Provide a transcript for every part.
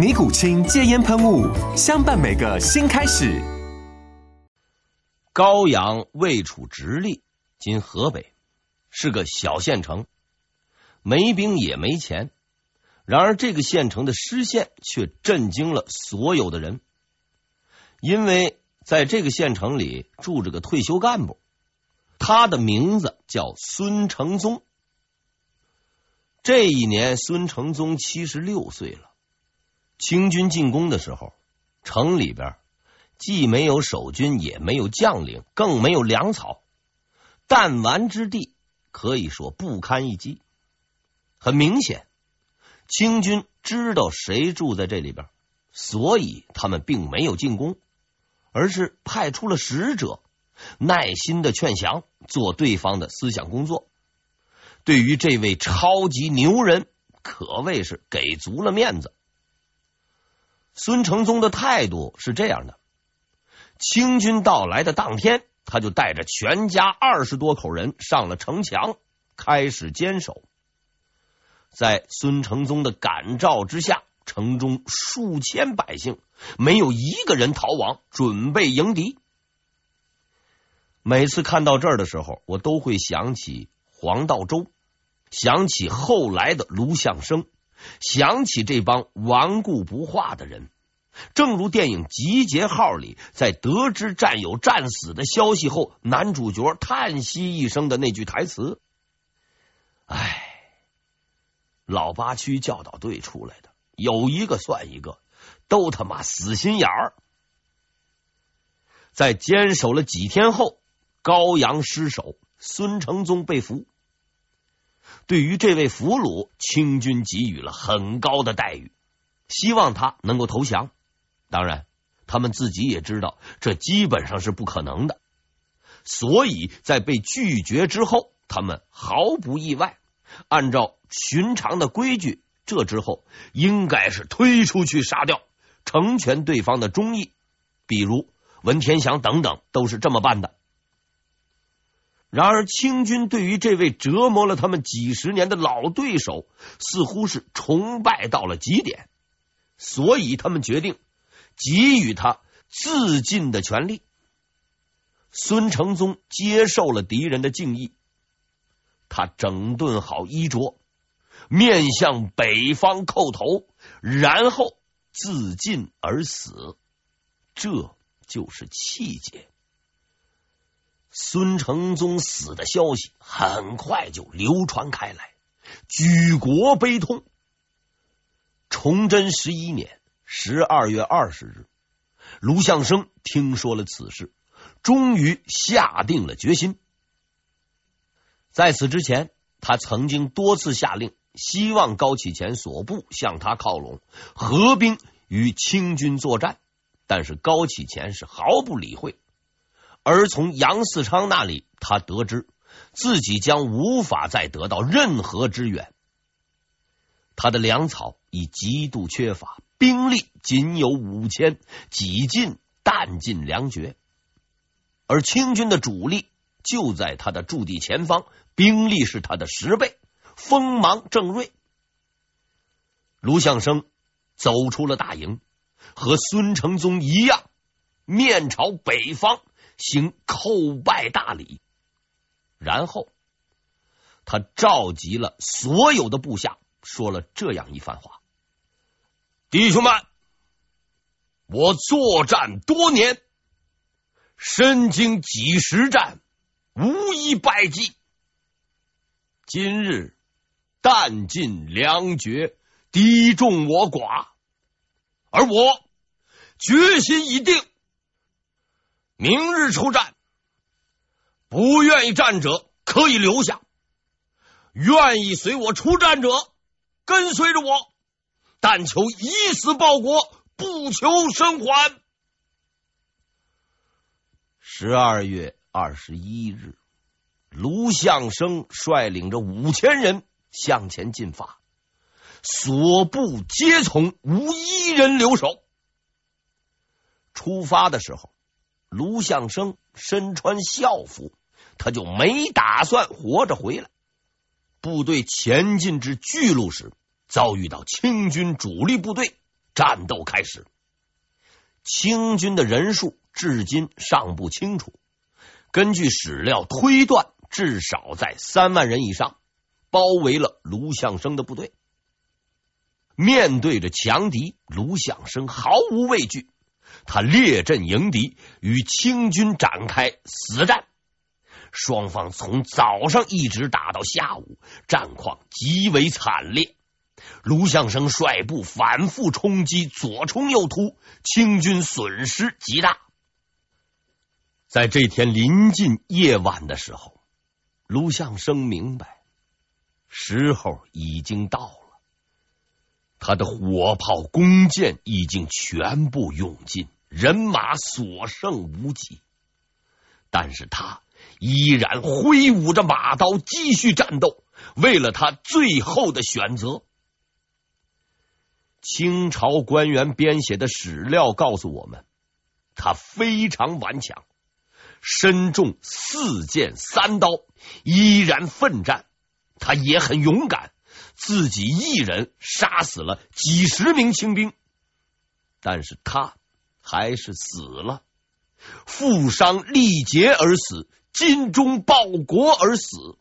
尼古清戒烟喷雾，相伴每个新开始。高阳位处直隶，今河北，是个小县城，没兵也没钱。然而，这个县城的失陷却震惊了所有的人，因为在这个县城里住着个退休干部，他的名字叫孙承宗。这一年，孙承宗七十六岁了。清军进攻的时候，城里边既没有守军，也没有将领，更没有粮草，弹丸之地，可以说不堪一击。很明显，清军知道谁住在这里边，所以他们并没有进攻，而是派出了使者，耐心的劝降，做对方的思想工作。对于这位超级牛人，可谓是给足了面子。孙承宗的态度是这样的：清军到来的当天，他就带着全家二十多口人上了城墙，开始坚守。在孙承宗的感召之下，城中数千百姓没有一个人逃亡，准备迎敌。每次看到这儿的时候，我都会想起黄道周，想起后来的卢象升。想起这帮顽固不化的人，正如电影《集结号》里，在得知战友战死的消息后，男主角叹息一声的那句台词：“唉，老八区教导队出来的，有一个算一个，都他妈死心眼儿。”在坚守了几天后，高阳失守，孙承宗被俘。对于这位俘虏，清军给予了很高的待遇，希望他能够投降。当然，他们自己也知道这基本上是不可能的，所以在被拒绝之后，他们毫不意外，按照寻常的规矩，这之后应该是推出去杀掉，成全对方的忠义。比如文天祥等等，都是这么办的。然而，清军对于这位折磨了他们几十年的老对手，似乎是崇拜到了极点，所以他们决定给予他自尽的权利。孙承宗接受了敌人的敬意，他整顿好衣着，面向北方叩头，然后自尽而死。这就是气节。孙承宗死的消息很快就流传开来，举国悲痛。崇祯十一年十二月二十日，卢象升听说了此事，终于下定了决心。在此之前，他曾经多次下令，希望高启前所部向他靠拢，合兵与清军作战，但是高启前是毫不理会。而从杨嗣昌那里，他得知自己将无法再得到任何支援，他的粮草已极度缺乏，兵力仅有五千，几近弹尽粮绝。而清军的主力就在他的驻地前方，兵力是他的十倍，锋芒正锐。卢象升走出了大营，和孙承宗一样，面朝北方。行叩拜大礼，然后他召集了所有的部下，说了这样一番话：“弟兄们，我作战多年，身经几十战，无一败绩。今日弹尽粮绝，敌众我寡，而我决心已定，明日出战。不愿意战者可以留下，愿意随我出战者跟随着我，但求以死报国，不求生还。十二月二十一日，卢象升率领着五千人向前进发，所部皆从，无一人留守。出发的时候，卢象升身穿校服，他就没打算活着回来。部队前进至巨鹿时，遭遇到清军主力部队，战斗开始。清军的人数至今尚不清楚，根据史料推断，至少在三万人以上，包围了卢象升的部队。面对着强敌，卢象升毫无畏惧，他列阵迎敌，与清军展开死战。双方从早上一直打到下午，战况极为惨烈。卢象升率部反复冲击，左冲右突，清军损失极大。在这天临近夜晚的时候，卢象升明白时候已经到了。他的火炮、弓箭已经全部用尽，人马所剩无几。但是他依然挥舞着马刀，继续战斗，为了他最后的选择。清朝官员编写的史料告诉我们，他非常顽强，身中四箭三刀，依然奋战。他也很勇敢，自己一人杀死了几十名清兵，但是他还是死了，负伤力竭而死，精忠报国而死。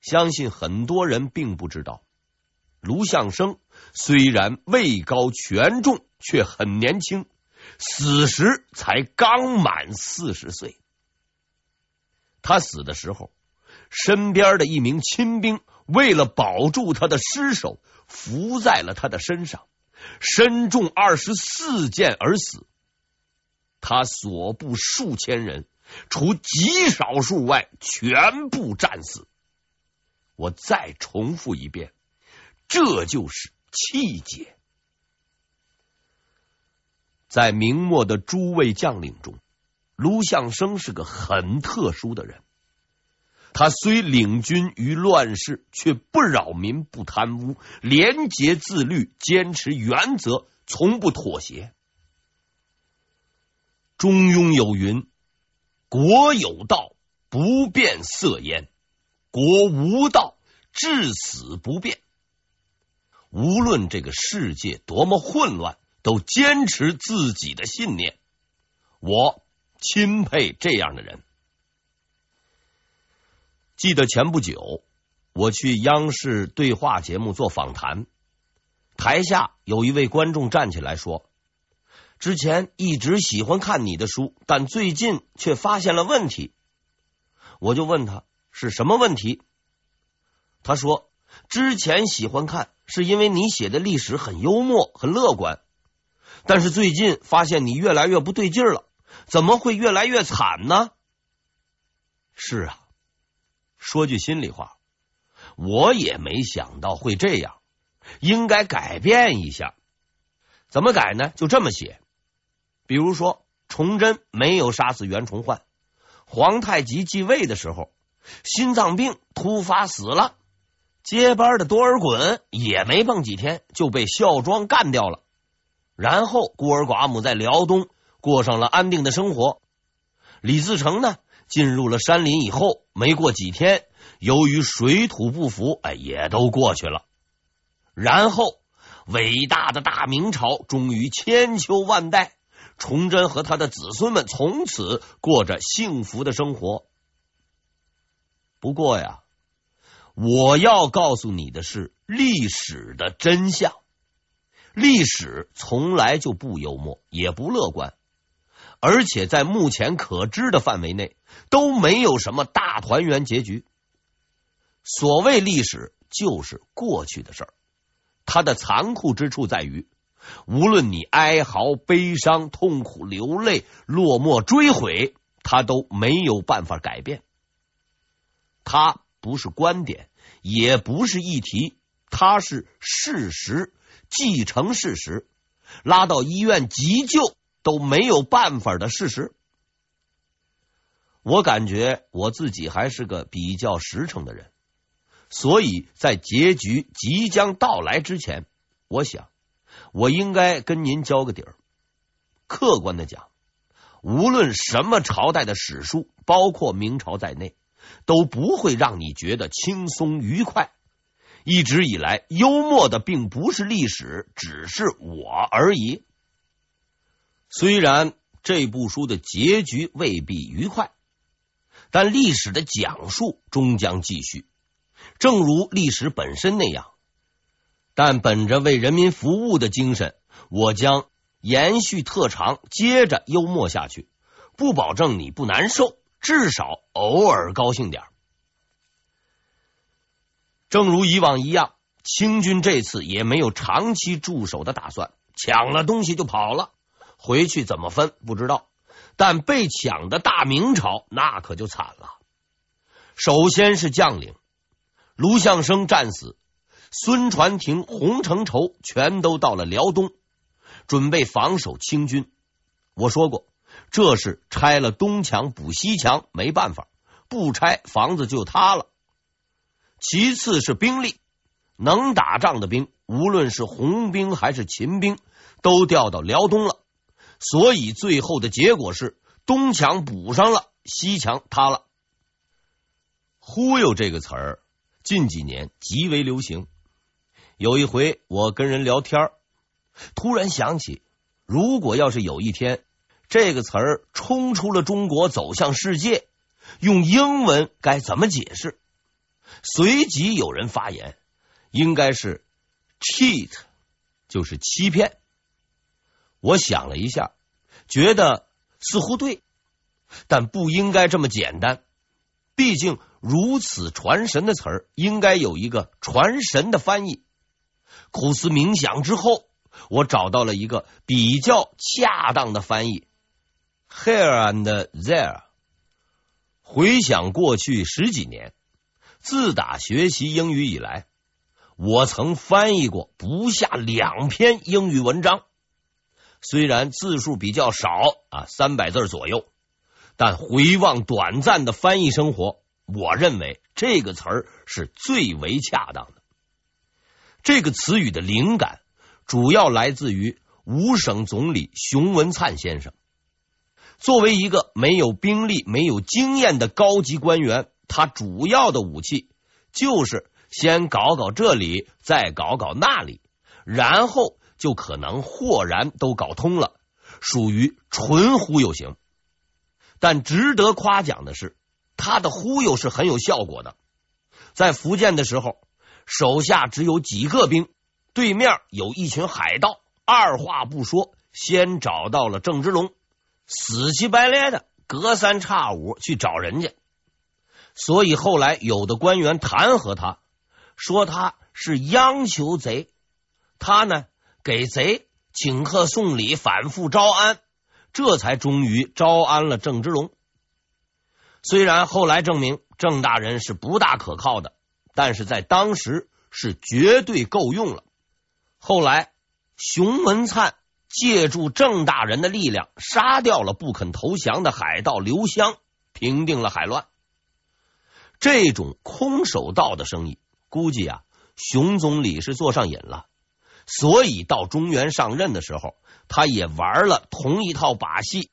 相信很多人并不知道。卢象升虽然位高权重，却很年轻，死时才刚满四十岁。他死的时候，身边的一名亲兵为了保住他的尸首，伏在了他的身上，身中二十四箭而死。他所部数千人，除极少数外，全部战死。我再重复一遍。这就是气节。在明末的诸位将领中，卢象升是个很特殊的人。他虽领军于乱世，却不扰民、不贪污，廉洁自律，坚持原则，从不妥协。中庸有云：“国有道，不变色焉；国无道，至死不变。”无论这个世界多么混乱，都坚持自己的信念。我钦佩这样的人。记得前不久，我去央视对话节目做访谈，台下有一位观众站起来说：“之前一直喜欢看你的书，但最近却发现了问题。”我就问他是什么问题，他说：“之前喜欢看。”是因为你写的历史很幽默、很乐观，但是最近发现你越来越不对劲了，怎么会越来越惨呢？是啊，说句心里话，我也没想到会这样，应该改变一下。怎么改呢？就这么写，比如说，崇祯没有杀死袁崇焕，皇太极继位的时候，心脏病突发死了。接班的多尔衮也没蹦几天就被孝庄干掉了，然后孤儿寡母在辽东过上了安定的生活。李自成呢，进入了山林以后，没过几天，由于水土不服，哎，也都过去了。然后，伟大的大明朝终于千秋万代，崇祯和他的子孙们从此过着幸福的生活。不过呀。我要告诉你的是历史的真相。历史从来就不幽默，也不乐观，而且在目前可知的范围内都没有什么大团圆结局。所谓历史，就是过去的事儿，它的残酷之处在于，无论你哀嚎、悲伤、痛苦、流泪、落寞、追悔，它都没有办法改变。它不是观点，也不是议题，它是事实，既成事实，拉到医院急救都没有办法的事实。我感觉我自己还是个比较实诚的人。所以在结局即将到来之前，我想我应该跟您交个底儿。客观的讲，无论什么朝代的史书，包括明朝在内，都不会让你觉得轻松愉快。一直以来，幽默的并不是历史，只是我而已。虽然这部书的结局未必愉快，但历史的讲述终将继续。正如历史本身那样，但本着为人民服务的精神，我将延续特长，接着幽默下去，不保证你不难受，至少偶尔高兴点。正如以往一样，清军这次也没有长期驻守的打算，抢了东西就跑了，回去怎么分不知道。但被抢的大明朝那可就惨了，首先是将领。卢象升战死，孙传庭、洪承畴全都到了辽东，准备防守清军。我说过，这是拆了东墙补西墙，没办法，不拆房子就塌了。其次是兵力，能打仗的兵，无论是红兵还是秦兵，都调到辽东了。所以最后的结果是，东墙补上了，西墙塌了。忽悠这个词儿。近几年极为流行。有一回我跟人聊天，突然想起，如果要是有一天这个词儿冲出了中国走向世界，用英文该怎么解释？随即有人发言，应该是 cheat，就是欺骗。我想了一下，觉得似乎对，但不应该这么简单，毕竟。如此传神的词儿，应该有一个传神的翻译。苦思冥想之后，我找到了一个比较恰当的翻译：here and there。回想过去十几年，自打学习英语以来，我曾翻译过不下两篇英语文章，虽然字数比较少啊，三百字左右，但回望短暂的翻译生活。我认为这个词儿是最为恰当的。这个词语的灵感主要来自于五省总理熊文灿先生。作为一个没有兵力、没有经验的高级官员，他主要的武器就是先搞搞这里，再搞搞那里，然后就可能豁然都搞通了，属于纯忽悠型。但值得夸奖的是。他的忽悠是很有效果的。在福建的时候，手下只有几个兵，对面有一群海盗，二话不说，先找到了郑芝龙，死乞白赖的隔三差五去找人家。所以后来有的官员弹劾他，说他是央求贼，他呢给贼请客送礼，反复招安，这才终于招安了郑芝龙。虽然后来证明郑大人是不大可靠的，但是在当时是绝对够用了。后来熊文灿借助郑大人的力量，杀掉了不肯投降的海盗刘湘，平定了海乱。这种空手道的生意，估计啊，熊总理是做上瘾了，所以到中原上任的时候，他也玩了同一套把戏，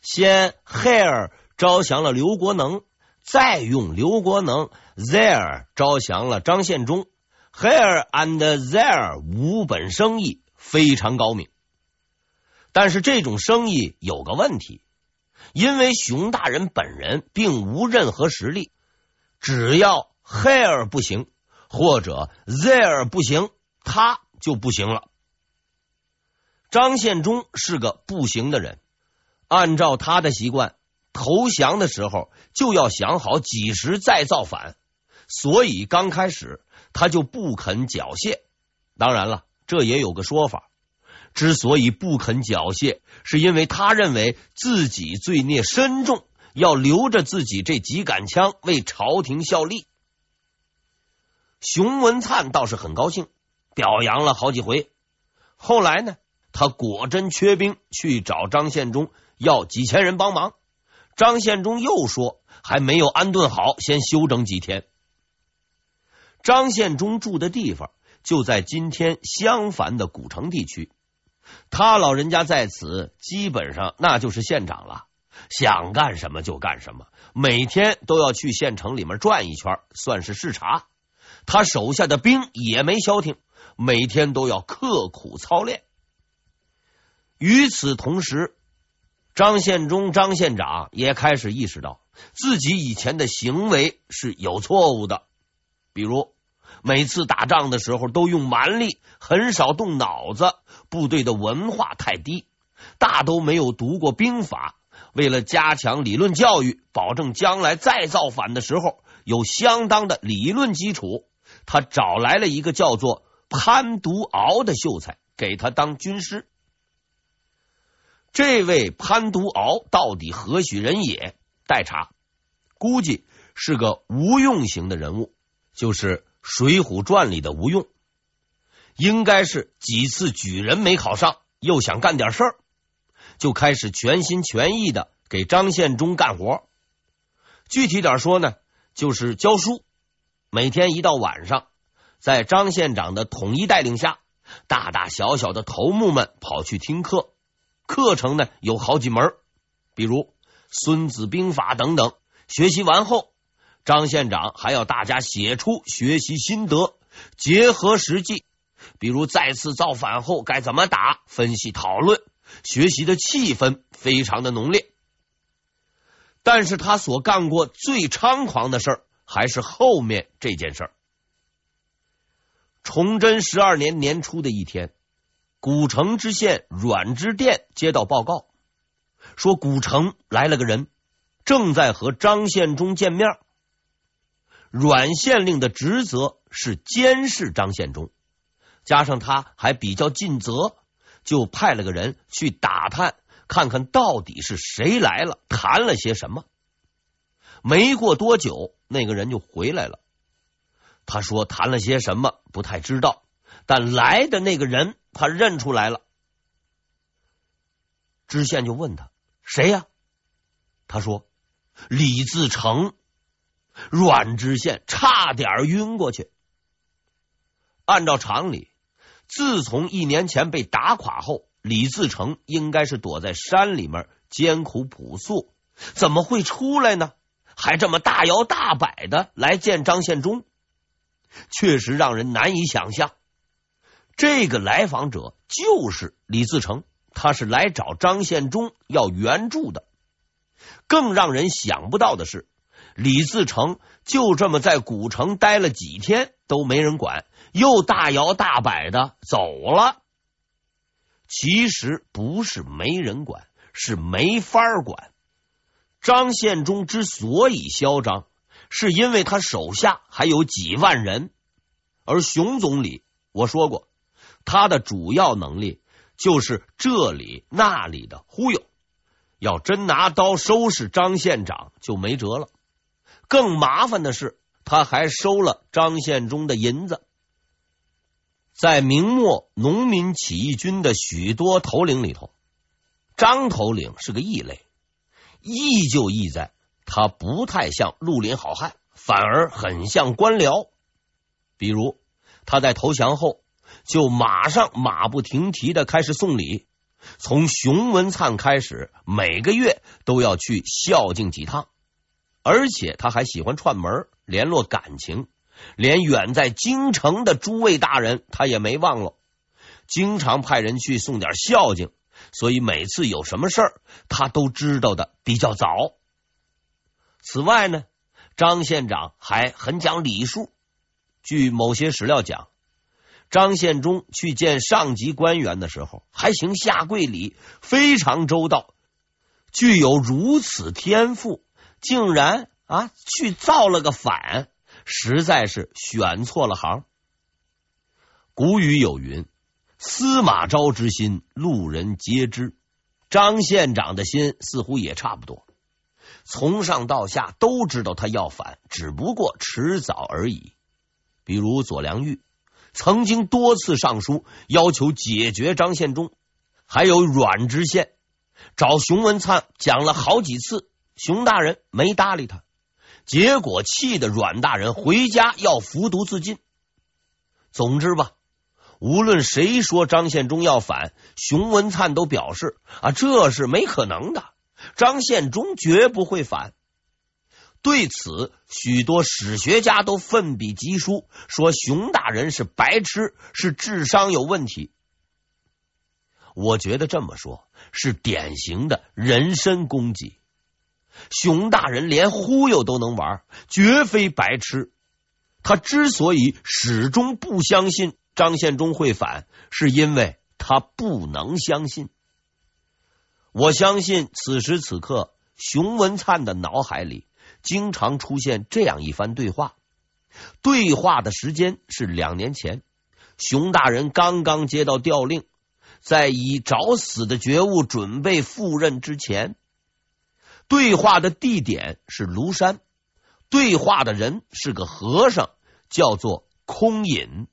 先 hire。招降了刘国能，再用刘国能 there 招降了张献忠，here and there 五本生意非常高明。但是这种生意有个问题，因为熊大人本人并无任何实力，只要 here 不行或者 there 不行，他就不行了。张献忠是个不行的人。按照他的习惯，投降的时候就要想好几时再造反，所以刚开始他就不肯缴械。当然了，这也有个说法，之所以不肯缴械，是因为他认为自己罪孽深重，要留着自己这几杆枪为朝廷效力。熊文灿倒是很高兴，表扬了好几回。后来呢，他果真缺兵，去找张献忠要几千人帮忙。张献忠又说还没有安顿好，先休整几天。张献忠住的地方就在今天襄樊的古城地区，他老人家在此，基本上那就是县长了，想干什么就干什么，每天都要去县城里面转一圈，算是视察。他手下的兵也没消停，每天都要刻苦操练。与此同时，张献忠张县长也开始意识到自己以前的行为是有错误的，比如每次打仗的时候都用蛮力，很少动脑子，部队的文化太低，大都没有读过兵法。为了加强理论教育，保证将来再造反的时候有相当的理论基础。他找来了一个叫做潘独敖的秀才，给他当军师。这位潘独敖到底何许人也？待查，估计是个无用型的人物，就是《水浒传》里的吴用。应该是几次举人没考上，又想干点事儿，就开始全心全意的给张献忠干活。具体点说呢，就是教书。每天一到晚上，在张县长的统一带领下，大大小小的头目们跑去听课。课程呢有好几门，比如《孙子兵法》等等。学习完后，张县长还要大家写出学习心得，结合实际，比如再次造反后该怎么打，分析讨论。学习的气氛非常的浓烈。但是他所干过最猖狂的事儿。还是后面这件事儿。崇祯十二年年初的一天，古城知县阮之靛接到报告，说古城来了个人，正在和张献忠见面。阮县令的职责是监视张献忠，加上他还比较尽责，就派了个人去打探，看看到底是谁来了，谈了些什么。没过多久，那个人就回来了。他说谈了些什么不太知道，但来的那个人他认出来了。知县就问他谁呀？他说李自成。阮知县差点晕过去。按照常理，自从一年前被打垮后，李自成应该是躲在山里面艰苦朴素，怎么会出来呢？还这么大摇大摆的来见张献忠，确实让人难以想象。这个来访者就是李自成，他是来找张献忠要援助的。更让人想不到的是，李自成就这么在古城待了几天都没人管，又大摇大摆的走了。其实不是没人管，是没法管。张献忠之所以嚣张，是因为他手下还有几万人，而熊总理我说过，他的主要能力就是这里那里的忽悠，要真拿刀收拾张县长就没辙了。更麻烦的是，他还收了张献忠的银子。在明末农民起义军的许多头领里头，张头领是个异类。异就异在，他不太像绿林好汉，反而很像官僚。比如，他在投降后，就马上马不停蹄的开始送礼，从熊文灿开始，每个月都要去孝敬几趟。而且他还喜欢串门联络感情，连远在京城的诸位大人，他也没忘了，经常派人去送点孝敬。所以每次有什么事儿，他都知道的比较早。此外呢，张县长还很讲礼数。据某些史料讲，张献忠去见上级官员的时候，还行下跪礼，非常周到。具有如此天赋，竟然啊去造了个反，实在是选错了行。古语有云：“司马昭之心，路人皆知。”张县长的心似乎也差不多，从上到下都知道他要反，只不过迟早而已。比如左良玉曾经多次上书要求解决张献忠，还有阮知县找熊文灿讲了好几次，熊大人没搭理他，结果气得阮大人回家要服毒自尽。总之吧。无论谁说张献忠要反，熊文灿都表示啊，这是没可能的。张献忠绝不会反。对此，许多史学家都奋笔疾书，说熊大人是白痴，是智商有问题。我觉得这么说，是典型的人身攻击。熊大人连忽悠都能玩，绝非白痴。他之所以始终不相信。张献忠会反，是因为他不能相信。我相信此时此刻，熊文灿的脑海里经常出现这样一番对话。对话的时间是两年前，熊大人刚刚接到调令，在以找死的觉悟准备赴任之前。对话的地点是庐山，对话的人是个和尚，叫做空隐。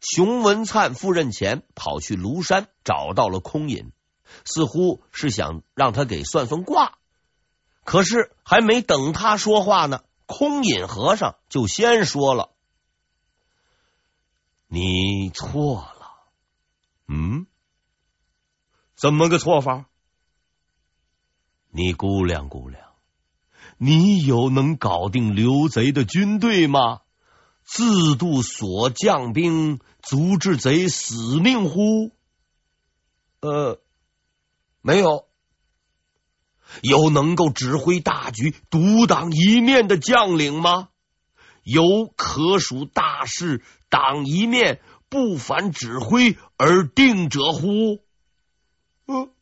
熊文灿赴任前跑去庐山，找到了空隐，似乎是想让他给算算卦。可是还没等他说话呢，空隐和尚就先说了：“你错了。”“嗯？怎么个错法？”“你估量估量，你有能搞定刘贼的军队吗？”自度所将兵，足置贼死命乎？呃，没有。有能够指挥大局、独当一面的将领吗？有可属大事、挡一面、不反指挥而定者乎？嗯，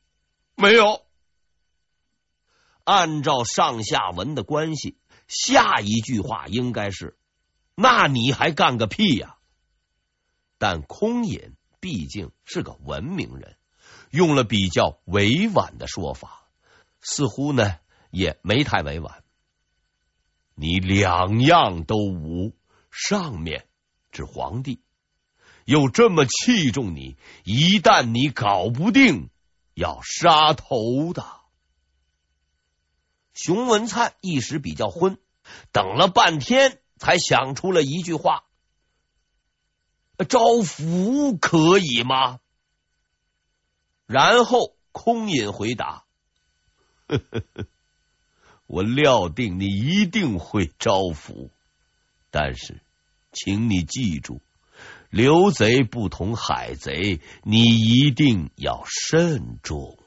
没有。按照上下文的关系，下一句话应该是。那你还干个屁呀！但空隐毕竟是个文明人，用了比较委婉的说法，似乎呢也没太委婉。你两样都无，上面指皇帝，又这么器重你，一旦你搞不定，要杀头的。熊文灿一时比较昏，等了半天。才想出了一句话：“招福可以吗？”然后空隐回答：“呵呵呵，我料定你一定会招抚，但是，请你记住，刘贼不同海贼，你一定要慎重。”